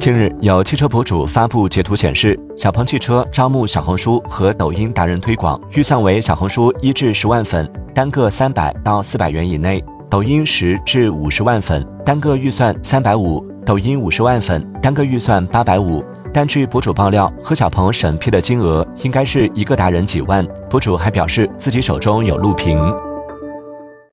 近日有汽车博主发布截图显示小鹏汽车招募小红书和抖音达人推广预算为小红书一至十万粉单个三百到四百元以内抖音十至五十万粉单个预算三百五抖音五十万粉单个预算八百五但据博主爆料和小鹏审批的金额应该是一个达人几万博主还表示自己手中有录屏